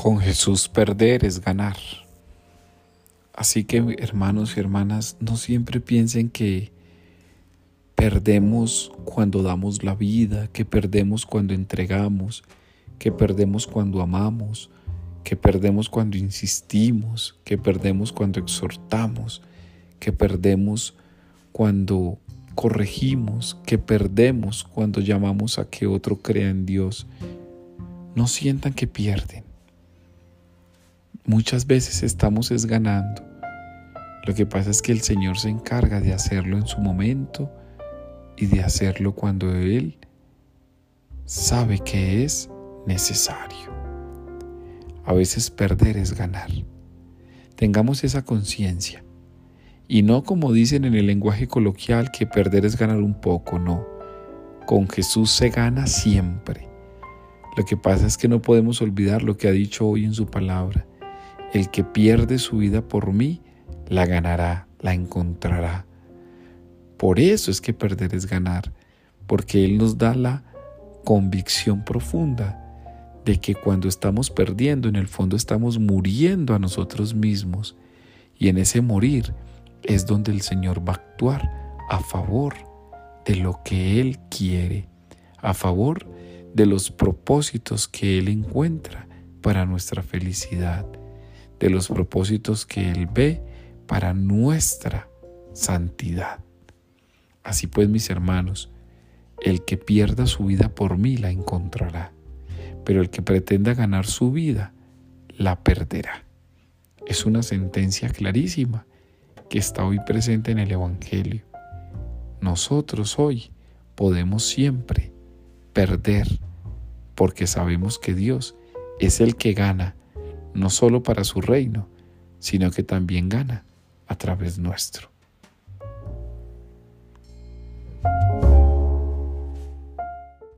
Con Jesús perder es ganar. Así que hermanos y hermanas, no siempre piensen que perdemos cuando damos la vida, que perdemos cuando entregamos, que perdemos cuando amamos, que perdemos cuando insistimos, que perdemos cuando exhortamos, que perdemos cuando corregimos, que perdemos cuando llamamos a que otro crea en Dios. No sientan que pierden. Muchas veces estamos es ganando. Lo que pasa es que el Señor se encarga de hacerlo en su momento y de hacerlo cuando Él sabe que es necesario. A veces perder es ganar. Tengamos esa conciencia. Y no como dicen en el lenguaje coloquial que perder es ganar un poco, no. Con Jesús se gana siempre. Lo que pasa es que no podemos olvidar lo que ha dicho hoy en su palabra. El que pierde su vida por mí, la ganará, la encontrará. Por eso es que perder es ganar, porque Él nos da la convicción profunda de que cuando estamos perdiendo, en el fondo estamos muriendo a nosotros mismos. Y en ese morir es donde el Señor va a actuar a favor de lo que Él quiere, a favor de los propósitos que Él encuentra para nuestra felicidad de los propósitos que Él ve para nuestra santidad. Así pues, mis hermanos, el que pierda su vida por mí la encontrará, pero el que pretenda ganar su vida la perderá. Es una sentencia clarísima que está hoy presente en el Evangelio. Nosotros hoy podemos siempre perder porque sabemos que Dios es el que gana no solo para su reino, sino que también gana a través nuestro.